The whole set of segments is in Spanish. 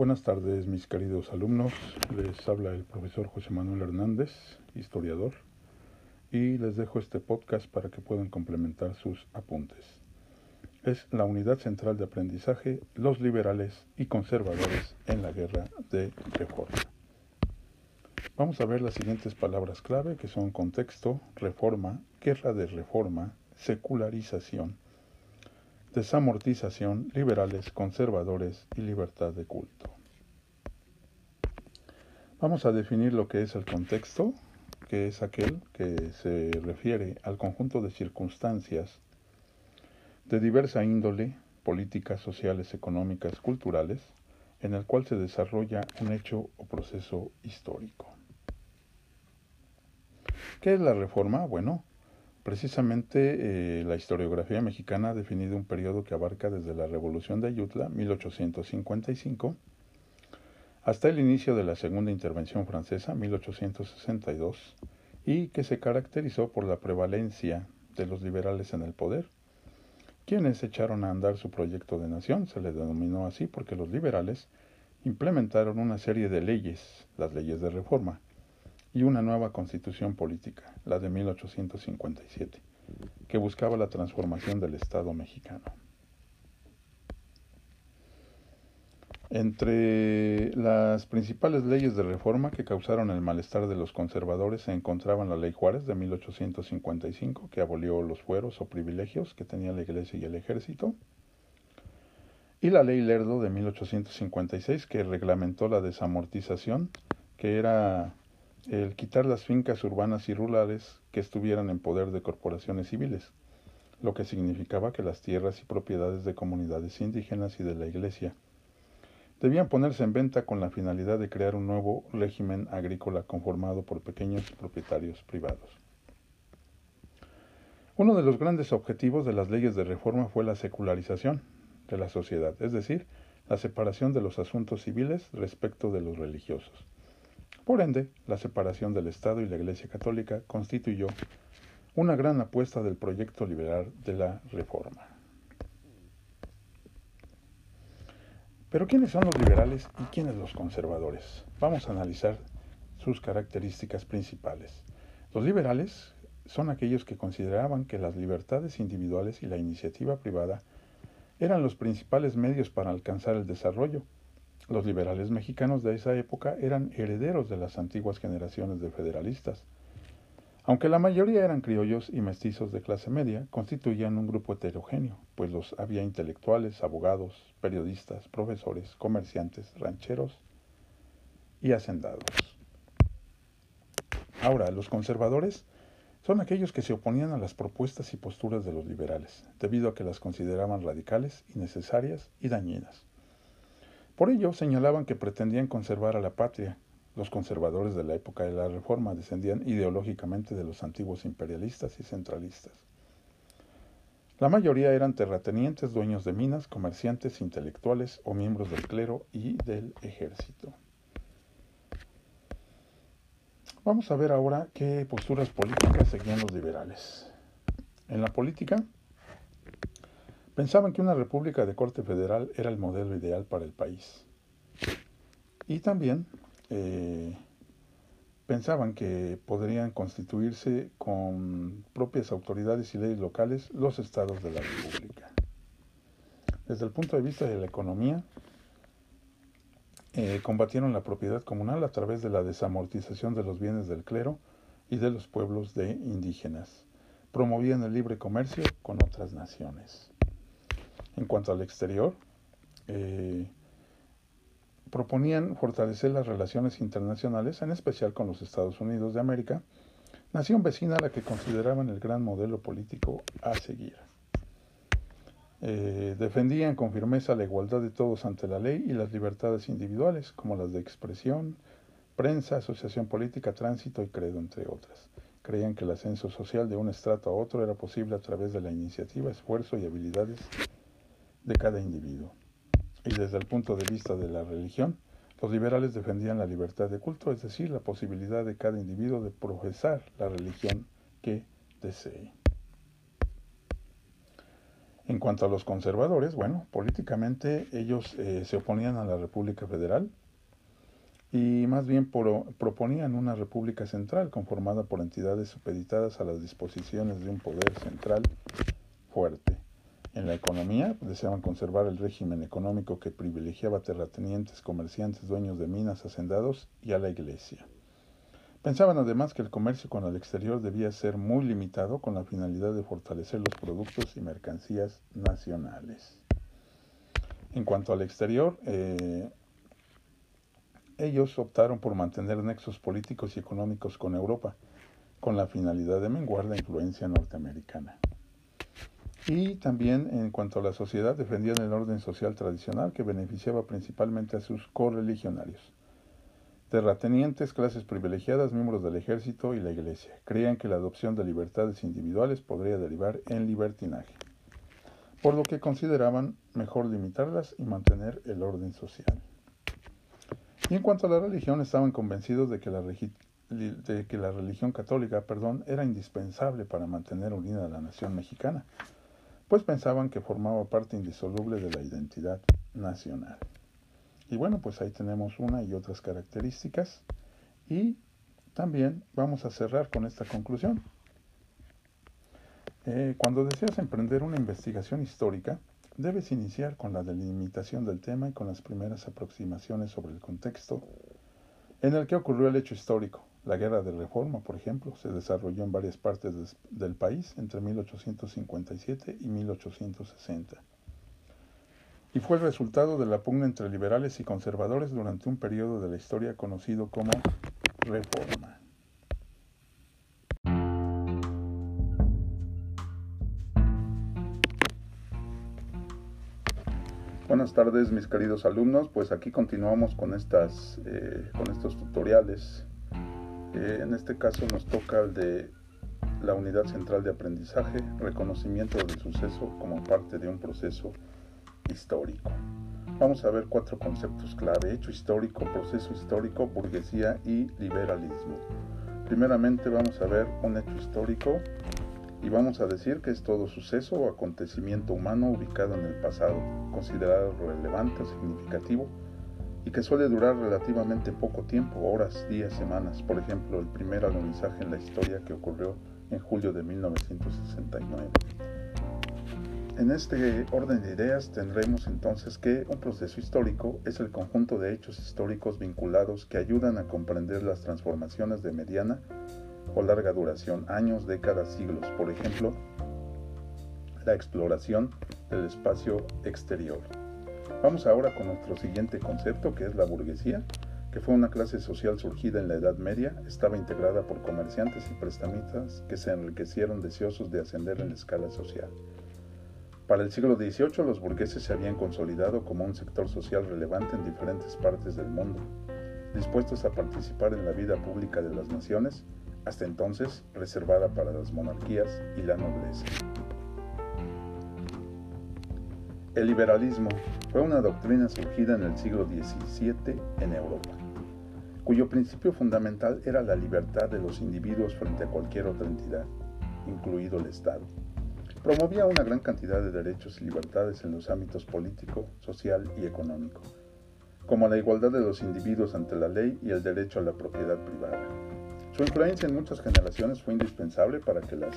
Buenas tardes, mis queridos alumnos. Les habla el profesor José Manuel Hernández, historiador, y les dejo este podcast para que puedan complementar sus apuntes. Es la unidad central de aprendizaje, los liberales y conservadores en la guerra de reforma. Vamos a ver las siguientes palabras clave que son contexto, reforma, guerra de reforma, secularización, desamortización, liberales, conservadores y libertad de culto. Vamos a definir lo que es el contexto, que es aquel que se refiere al conjunto de circunstancias de diversa índole, políticas, sociales, económicas, culturales, en el cual se desarrolla un hecho o proceso histórico. ¿Qué es la reforma? Bueno, precisamente eh, la historiografía mexicana ha definido un periodo que abarca desde la Revolución de Ayutla, 1855, hasta el inicio de la Segunda Intervención Francesa, 1862, y que se caracterizó por la prevalencia de los liberales en el poder, quienes echaron a andar su proyecto de nación, se le denominó así porque los liberales implementaron una serie de leyes, las leyes de reforma, y una nueva constitución política, la de 1857, que buscaba la transformación del Estado mexicano. Entre las principales leyes de reforma que causaron el malestar de los conservadores se encontraban la Ley Juárez de 1855, que abolió los fueros o privilegios que tenía la Iglesia y el Ejército, y la Ley Lerdo de 1856, que reglamentó la desamortización, que era el quitar las fincas urbanas y rurales que estuvieran en poder de corporaciones civiles, lo que significaba que las tierras y propiedades de comunidades indígenas y de la Iglesia debían ponerse en venta con la finalidad de crear un nuevo régimen agrícola conformado por pequeños propietarios privados. Uno de los grandes objetivos de las leyes de reforma fue la secularización de la sociedad, es decir, la separación de los asuntos civiles respecto de los religiosos. Por ende, la separación del Estado y la Iglesia Católica constituyó una gran apuesta del proyecto liberal de la Reforma. Pero ¿quiénes son los liberales y quiénes los conservadores? Vamos a analizar sus características principales. Los liberales son aquellos que consideraban que las libertades individuales y la iniciativa privada eran los principales medios para alcanzar el desarrollo los liberales mexicanos de esa época eran herederos de las antiguas generaciones de federalistas. Aunque la mayoría eran criollos y mestizos de clase media, constituían un grupo heterogéneo, pues los había intelectuales, abogados, periodistas, profesores, comerciantes, rancheros y hacendados. Ahora, los conservadores son aquellos que se oponían a las propuestas y posturas de los liberales, debido a que las consideraban radicales, innecesarias y dañinas. Por ello señalaban que pretendían conservar a la patria. Los conservadores de la época de la Reforma descendían ideológicamente de los antiguos imperialistas y centralistas. La mayoría eran terratenientes, dueños de minas, comerciantes, intelectuales o miembros del clero y del ejército. Vamos a ver ahora qué posturas políticas seguían los liberales. En la política, Pensaban que una república de corte federal era el modelo ideal para el país. Y también eh, pensaban que podrían constituirse con propias autoridades y leyes locales los estados de la república. Desde el punto de vista de la economía, eh, combatieron la propiedad comunal a través de la desamortización de los bienes del clero y de los pueblos de indígenas. Promovían el libre comercio con otras naciones. En cuanto al exterior, eh, proponían fortalecer las relaciones internacionales, en especial con los Estados Unidos de América, nación vecina a la que consideraban el gran modelo político a seguir. Eh, defendían con firmeza la igualdad de todos ante la ley y las libertades individuales, como las de expresión, prensa, asociación política, tránsito y credo, entre otras. Creían que el ascenso social de un estrato a otro era posible a través de la iniciativa, esfuerzo y habilidades de cada individuo. Y desde el punto de vista de la religión, los liberales defendían la libertad de culto, es decir, la posibilidad de cada individuo de profesar la religión que desee. En cuanto a los conservadores, bueno, políticamente ellos eh, se oponían a la República Federal y más bien proponían una república central conformada por entidades supeditadas a las disposiciones de un poder central fuerte. En la economía deseaban conservar el régimen económico que privilegiaba terratenientes, comerciantes, dueños de minas, hacendados y a la iglesia. Pensaban además que el comercio con el exterior debía ser muy limitado con la finalidad de fortalecer los productos y mercancías nacionales. En cuanto al exterior, eh, ellos optaron por mantener nexos políticos y económicos con Europa, con la finalidad de menguar la influencia norteamericana. Y también en cuanto a la sociedad, defendían el orden social tradicional que beneficiaba principalmente a sus correligionarios. Terratenientes, clases privilegiadas, miembros del ejército y la iglesia. Creían que la adopción de libertades individuales podría derivar en libertinaje, por lo que consideraban mejor limitarlas y mantener el orden social. Y en cuanto a la religión, estaban convencidos de que la, de que la religión católica perdón, era indispensable para mantener unida a la nación mexicana, pues pensaban que formaba parte indisoluble de la identidad nacional. Y bueno, pues ahí tenemos una y otras características y también vamos a cerrar con esta conclusión. Eh, cuando deseas emprender una investigación histórica, Debes iniciar con la delimitación del tema y con las primeras aproximaciones sobre el contexto en el que ocurrió el hecho histórico. La guerra de reforma, por ejemplo, se desarrolló en varias partes del país entre 1857 y 1860 y fue el resultado de la pugna entre liberales y conservadores durante un periodo de la historia conocido como Reforma. Buenas tardes mis queridos alumnos, pues aquí continuamos con, estas, eh, con estos tutoriales. Eh, en este caso nos toca el de la unidad central de aprendizaje, reconocimiento del suceso como parte de un proceso histórico. Vamos a ver cuatro conceptos clave, hecho histórico, proceso histórico, burguesía y liberalismo. Primeramente vamos a ver un hecho histórico y vamos a decir que es todo suceso o acontecimiento humano ubicado en el pasado, considerado relevante o significativo, y que suele durar relativamente poco tiempo, horas, días, semanas. Por ejemplo, el primer alunizaje en la historia que ocurrió en julio de 1969. En este orden de ideas tendremos entonces que un proceso histórico es el conjunto de hechos históricos vinculados que ayudan a comprender las transformaciones de mediana o larga duración, años, décadas, siglos. Por ejemplo, la exploración del espacio exterior. Vamos ahora con nuestro siguiente concepto, que es la burguesía, que fue una clase social surgida en la Edad Media, estaba integrada por comerciantes y prestamistas que se enriquecieron deseosos de ascender en la escala social. Para el siglo XVIII los burgueses se habían consolidado como un sector social relevante en diferentes partes del mundo, dispuestos a participar en la vida pública de las naciones hasta entonces reservada para las monarquías y la nobleza. El liberalismo fue una doctrina surgida en el siglo XVII en Europa, cuyo principio fundamental era la libertad de los individuos frente a cualquier otra entidad, incluido el Estado. Promovía una gran cantidad de derechos y libertades en los ámbitos político, social y económico, como la igualdad de los individuos ante la ley y el derecho a la propiedad privada. Su influencia en muchas generaciones fue indispensable para que las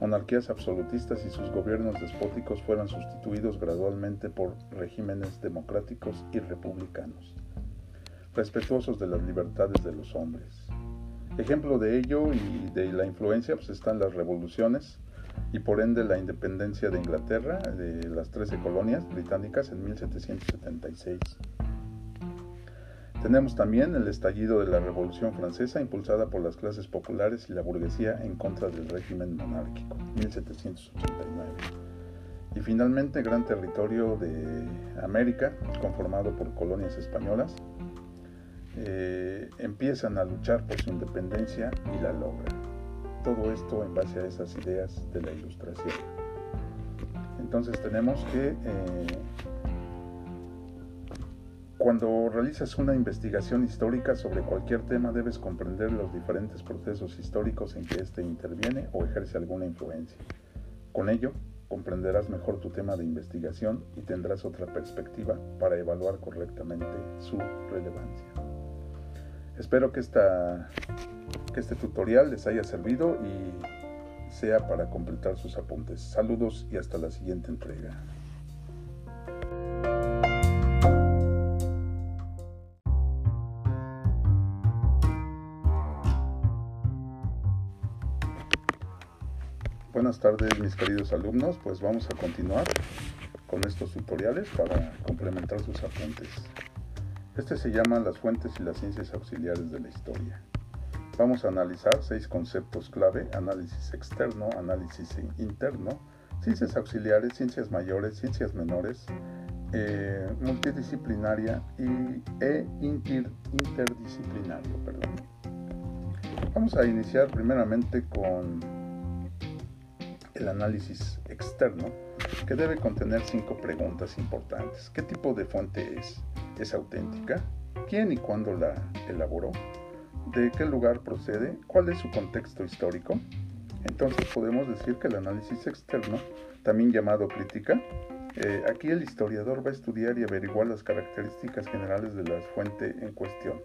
monarquías absolutistas y sus gobiernos despóticos fueran sustituidos gradualmente por regímenes democráticos y republicanos, respetuosos de las libertades de los hombres. Ejemplo de ello y de la influencia pues, están las revoluciones y por ende la independencia de Inglaterra, de las 13 colonias británicas en 1776 tenemos también el estallido de la Revolución Francesa impulsada por las clases populares y la burguesía en contra del régimen monárquico, 1789. Y finalmente, gran territorio de América, conformado por colonias españolas, eh, empiezan a luchar por su independencia y la logran. Todo esto en base a esas ideas de la ilustración. Entonces tenemos que eh, cuando realizas una investigación histórica sobre cualquier tema debes comprender los diferentes procesos históricos en que éste interviene o ejerce alguna influencia. Con ello, comprenderás mejor tu tema de investigación y tendrás otra perspectiva para evaluar correctamente su relevancia. Espero que, esta, que este tutorial les haya servido y sea para completar sus apuntes. Saludos y hasta la siguiente entrega. Buenas tardes mis queridos alumnos, pues vamos a continuar con estos tutoriales para complementar sus apuntes. Este se llama las fuentes y las ciencias auxiliares de la historia. Vamos a analizar seis conceptos clave, análisis externo, análisis interno, ciencias auxiliares, ciencias mayores, ciencias menores, eh, multidisciplinaria y, e interdisciplinario. Perdón. Vamos a iniciar primeramente con el análisis externo, que debe contener cinco preguntas importantes. ¿Qué tipo de fuente es? ¿Es auténtica? ¿Quién y cuándo la elaboró? ¿De qué lugar procede? ¿Cuál es su contexto histórico? Entonces podemos decir que el análisis externo, también llamado crítica, eh, aquí el historiador va a estudiar y averiguar las características generales de la fuente en cuestión,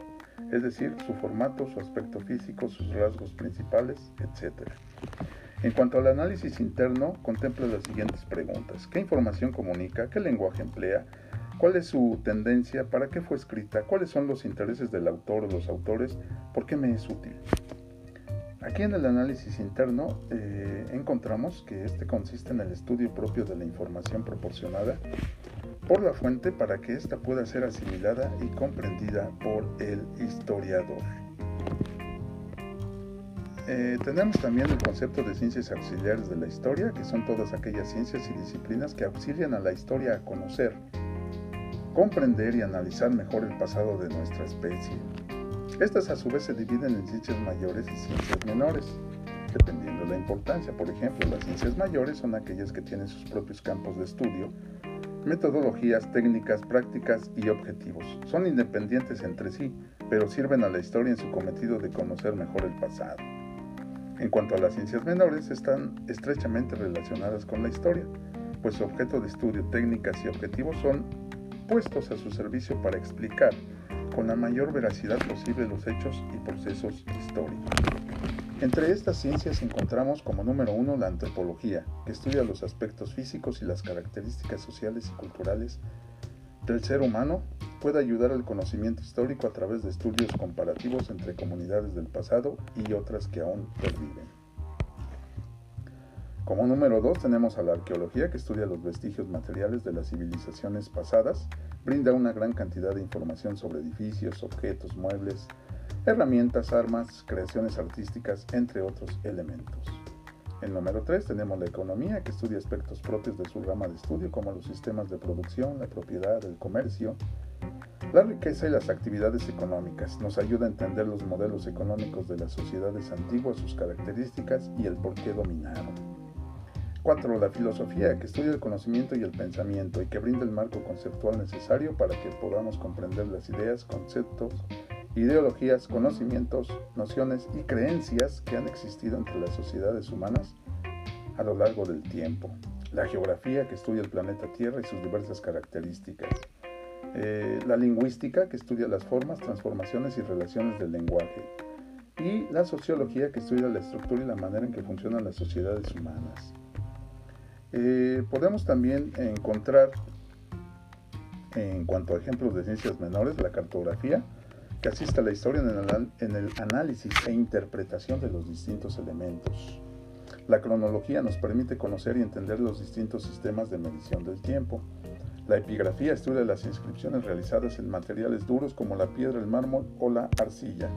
es decir, su formato, su aspecto físico, sus rasgos principales, etc. En cuanto al análisis interno, contempla las siguientes preguntas. ¿Qué información comunica? ¿Qué lenguaje emplea? ¿Cuál es su tendencia? ¿Para qué fue escrita? ¿Cuáles son los intereses del autor o los autores? ¿Por qué me es útil? Aquí en el análisis interno eh, encontramos que este consiste en el estudio propio de la información proporcionada por la fuente para que ésta pueda ser asimilada y comprendida por el historiador. Eh, tenemos también el concepto de ciencias auxiliares de la historia, que son todas aquellas ciencias y disciplinas que auxilian a la historia a conocer, comprender y analizar mejor el pasado de nuestra especie. Estas a su vez se dividen en ciencias mayores y ciencias menores, dependiendo de la importancia. Por ejemplo, las ciencias mayores son aquellas que tienen sus propios campos de estudio, metodologías, técnicas, prácticas y objetivos. Son independientes entre sí, pero sirven a la historia en su cometido de conocer mejor el pasado. En cuanto a las ciencias menores, están estrechamente relacionadas con la historia, pues su objeto de estudio, técnicas y objetivos son puestos a su servicio para explicar con la mayor veracidad posible los hechos y procesos históricos. Entre estas ciencias encontramos como número uno la antropología, que estudia los aspectos físicos y las características sociales y culturales del ser humano puede ayudar al conocimiento histórico a través de estudios comparativos entre comunidades del pasado y otras que aún perviven. Como número dos tenemos a la arqueología que estudia los vestigios materiales de las civilizaciones pasadas, brinda una gran cantidad de información sobre edificios, objetos, muebles, herramientas, armas, creaciones artísticas, entre otros elementos. En número 3 tenemos la economía, que estudia aspectos propios de su rama de estudio, como los sistemas de producción, la propiedad, el comercio, la riqueza y las actividades económicas. Nos ayuda a entender los modelos económicos de las sociedades antiguas, sus características y el por qué dominaron. 4. La filosofía, que estudia el conocimiento y el pensamiento y que brinda el marco conceptual necesario para que podamos comprender las ideas, conceptos, ideologías, conocimientos, nociones y creencias que han existido entre las sociedades humanas a lo largo del tiempo. La geografía, que estudia el planeta Tierra y sus diversas características. Eh, la lingüística, que estudia las formas, transformaciones y relaciones del lenguaje. Y la sociología, que estudia la estructura y la manera en que funcionan las sociedades humanas. Eh, podemos también encontrar, en cuanto a ejemplos de ciencias menores, la cartografía, que asiste a la historia en el, análisis e interpretación de los distintos elementos. La cronología nos permite conocer y entender los distintos sistemas de medición del tiempo. La epigrafía estudia las inscripciones realizadas en materiales duros como la piedra, el mármol o la arcilla.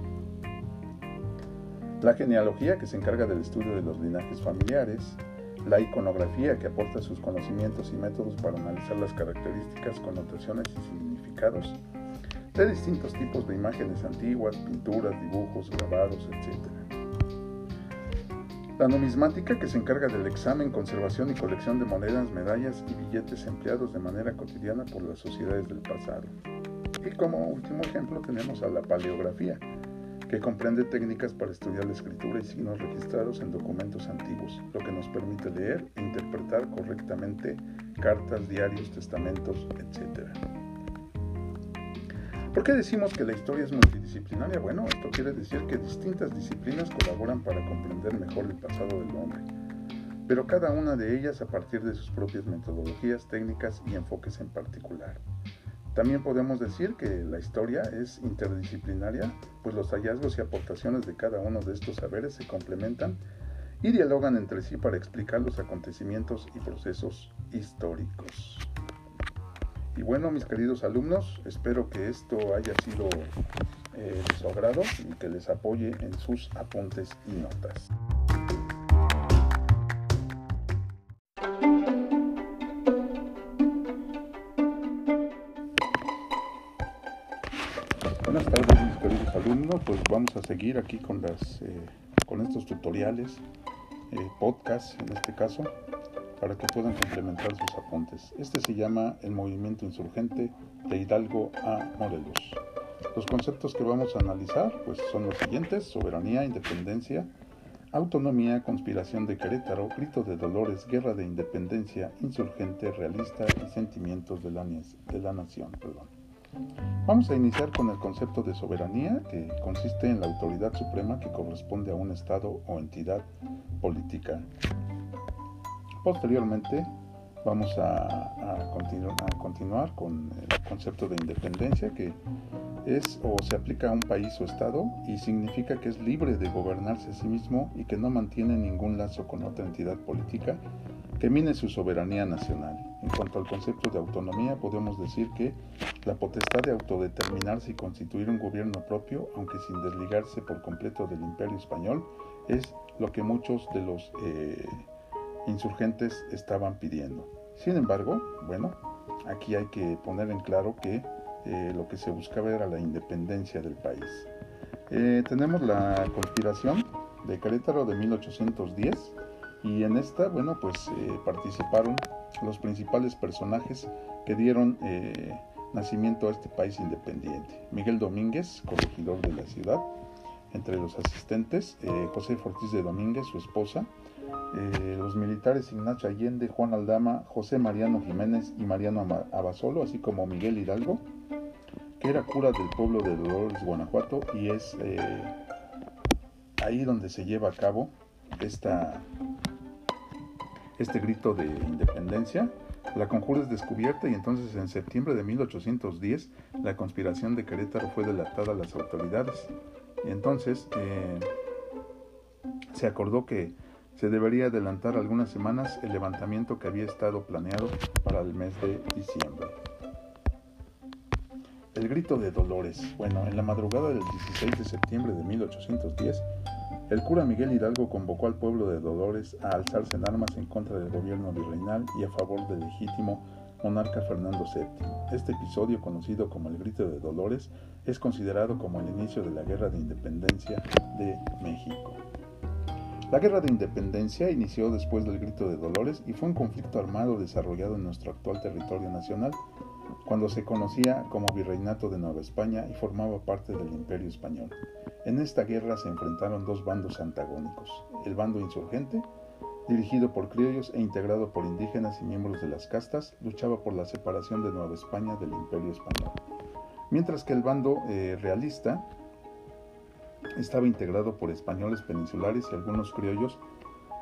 La genealogía, que se encarga del estudio de los linajes familiares. La iconografía, que aporta sus conocimientos y métodos para analizar las características, connotaciones y significados de distintos tipos de imágenes antiguas, pinturas, dibujos, grabados, etc. La numismática que se encarga del examen, conservación y colección de monedas, medallas y billetes empleados de manera cotidiana por las sociedades del pasado. Y como último ejemplo tenemos a la paleografía, que comprende técnicas para estudiar la escritura y signos registrados en documentos antiguos, lo que nos permite leer e interpretar correctamente cartas, diarios, testamentos, etc. ¿Por qué decimos que la historia es multidisciplinaria? Bueno, esto quiere decir que distintas disciplinas colaboran para comprender mejor el pasado del hombre, pero cada una de ellas a partir de sus propias metodologías, técnicas y enfoques en particular. También podemos decir que la historia es interdisciplinaria, pues los hallazgos y aportaciones de cada uno de estos saberes se complementan y dialogan entre sí para explicar los acontecimientos y procesos históricos. Y bueno, mis queridos alumnos, espero que esto haya sido eh, de su agrado y que les apoye en sus apuntes y notas. Buenas tardes mis queridos alumnos, pues vamos a seguir aquí con, las, eh, con estos tutoriales, eh, podcasts en este caso, para que puedan complementar sus apuntes. Este se llama El Movimiento Insurgente de Hidalgo a Morelos. Los conceptos que vamos a analizar pues, son los siguientes, soberanía, independencia, autonomía, conspiración de Querétaro, grito de dolores, guerra de independencia, insurgente, realista y sentimientos de la, de la nación. Perdón. Vamos a iniciar con el concepto de soberanía, que consiste en la autoridad suprema que corresponde a un Estado o entidad política. Posteriormente, vamos a, continuar con el concepto de independencia, que es o se aplica a un país o Estado y significa que es libre de gobernarse a sí mismo y que no mantiene ningún lazo con otra entidad política que mine su soberanía nacional. En cuanto al concepto de autonomía, podemos decir que la potestad de autodeterminarse y constituir un gobierno propio, aunque sin desligarse por completo del imperio español, es lo que muchos de los eh, insurgentes estaban pidiendo. Sin embargo, bueno, aquí hay que poner en claro que eh, lo que se buscaba era la independencia del país. Eh, tenemos la conspiración de Querétaro de 1810 y en esta, bueno, pues eh, participaron los principales personajes que dieron nacimiento a este país independiente. Miguel Domínguez, corregidor de la ciudad, entre los asistentes, José Ortiz de Domínguez, su esposa, los militares Ignacio Allende, Juan Aldama, José Mariano Jiménez y Mariano Abasolo, así como Miguel Hidalgo, que era cura del pueblo de Dolores, Guanajuato, y es ahí donde se lleva a cabo esta este grito de independencia, la conjura es descubierta y entonces en septiembre de 1810 la conspiración de Querétaro fue delatada a las autoridades. Y entonces eh, se acordó que se debería adelantar algunas semanas el levantamiento que había estado planeado para el mes de diciembre. El grito de Dolores. Bueno, en la madrugada del 16 de septiembre de 1810, el cura Miguel Hidalgo convocó al pueblo de Dolores a alzarse en armas en contra del gobierno virreinal y a favor del legítimo monarca Fernando VII. Este episodio, conocido como el Grito de Dolores, es considerado como el inicio de la Guerra de Independencia de México. La Guerra de Independencia inició después del Grito de Dolores y fue un conflicto armado desarrollado en nuestro actual territorio nacional, cuando se conocía como Virreinato de Nueva España y formaba parte del Imperio Español. En esta guerra se enfrentaron dos bandos antagónicos, el bando insurgente, dirigido por criollos e integrado por indígenas y miembros de las castas, luchaba por la separación de Nueva España del Imperio Español, mientras que el bando eh, realista estaba integrado por españoles peninsulares y algunos criollos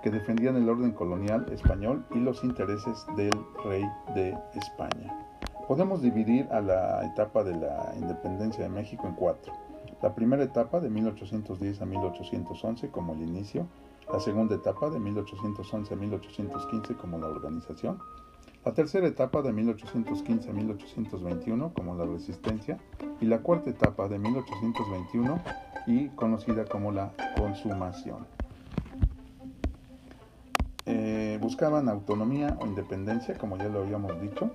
que defendían el orden colonial español y los intereses del rey de España. Podemos dividir a la etapa de la independencia de México en cuatro. La primera etapa de 1810 a 1811 como el inicio, la segunda etapa de 1811 a 1815 como la organización, la tercera etapa de 1815 a 1821 como la resistencia y la cuarta etapa de 1821 y conocida como la consumación. Eh, buscaban autonomía o independencia, como ya lo habíamos dicho.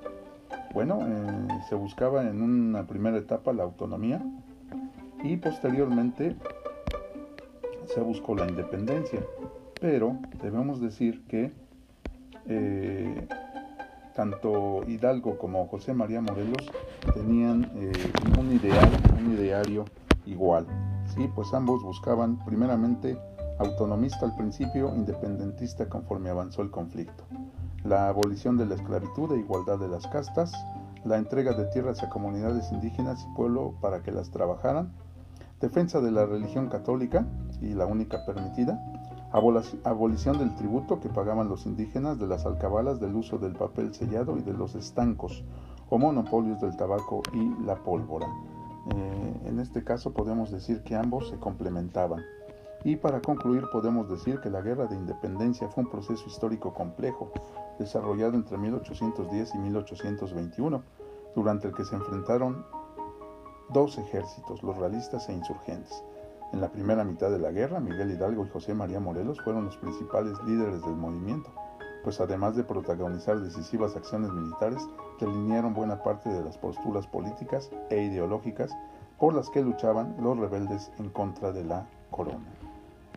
Bueno, eh, se buscaba en una primera etapa la autonomía, y posteriormente se buscó la independencia. Pero debemos decir que eh, tanto Hidalgo como José María Morelos tenían un ideal, un ideario igual. Pues ambos buscaban primeramente autonomista al principio, independentista conforme avanzó el conflicto, la abolición de la esclavitud e igualdad de las castas, la entrega de tierras a comunidades indígenas y pueblo para que las trabajaran, defensa de la religión católica y la única permitida, abolición del tributo que pagaban los indígenas de las alcabalas del uso del papel sellado y de los estancos o monopolios del tabaco y la pólvora. Eh, en este caso podemos decir que ambos se complementaban. Y para concluir podemos decir que la guerra de independencia fue un proceso histórico complejo, desarrollado entre 1810 y 1821, durante el que se enfrentaron dos ejércitos, los realistas e insurgentes. En la primera mitad de la guerra, Miguel Hidalgo y José María Morelos fueron los principales líderes del movimiento, pues además de protagonizar decisivas acciones militares, delinearon buena parte de las posturas políticas e ideológicas por las que luchaban los rebeldes en contra de la corona.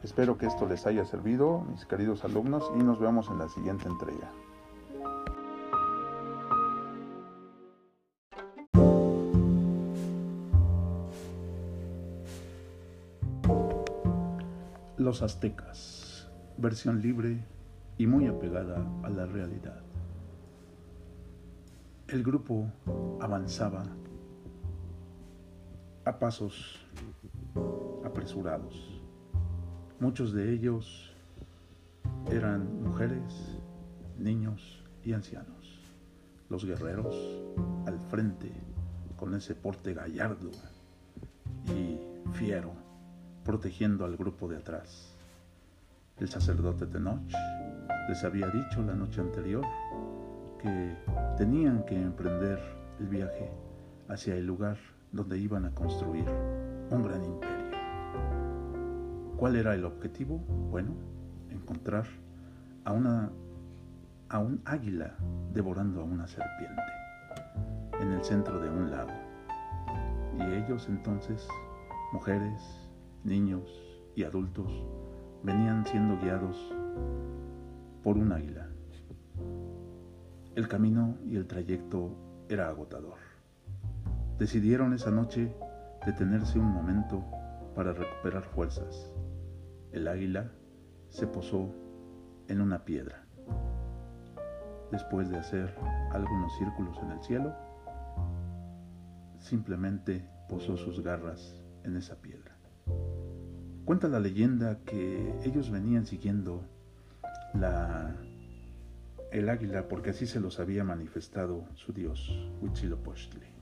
Espero que esto les haya servido, mis queridos alumnos, y nos vemos en la siguiente entrega. Los aztecas, versión libre y muy apegada a la realidad. El grupo avanzaba a pasos apresurados. Muchos de ellos eran mujeres, niños y ancianos. Los guerreros al frente con ese porte gallardo y fiero, protegiendo al grupo de atrás. El sacerdote Tenoch les había dicho la noche anterior que tenían que emprender el viaje hacia el lugar donde iban a construir un gran imperio. ¿Cuál era el objetivo? Bueno, encontrar a una a un águila devorando a una serpiente en el centro de un lago. Y ellos entonces, mujeres, niños y adultos, venían siendo guiados por un águila. El camino y el trayecto era agotador. Decidieron esa noche detenerse un momento para recuperar fuerzas. El águila se posó en una piedra. Después de hacer algunos círculos en el cielo, simplemente posó sus garras en esa piedra. Cuenta la leyenda que ellos venían siguiendo la, el águila porque así se los había manifestado su dios Huitzilopochtli.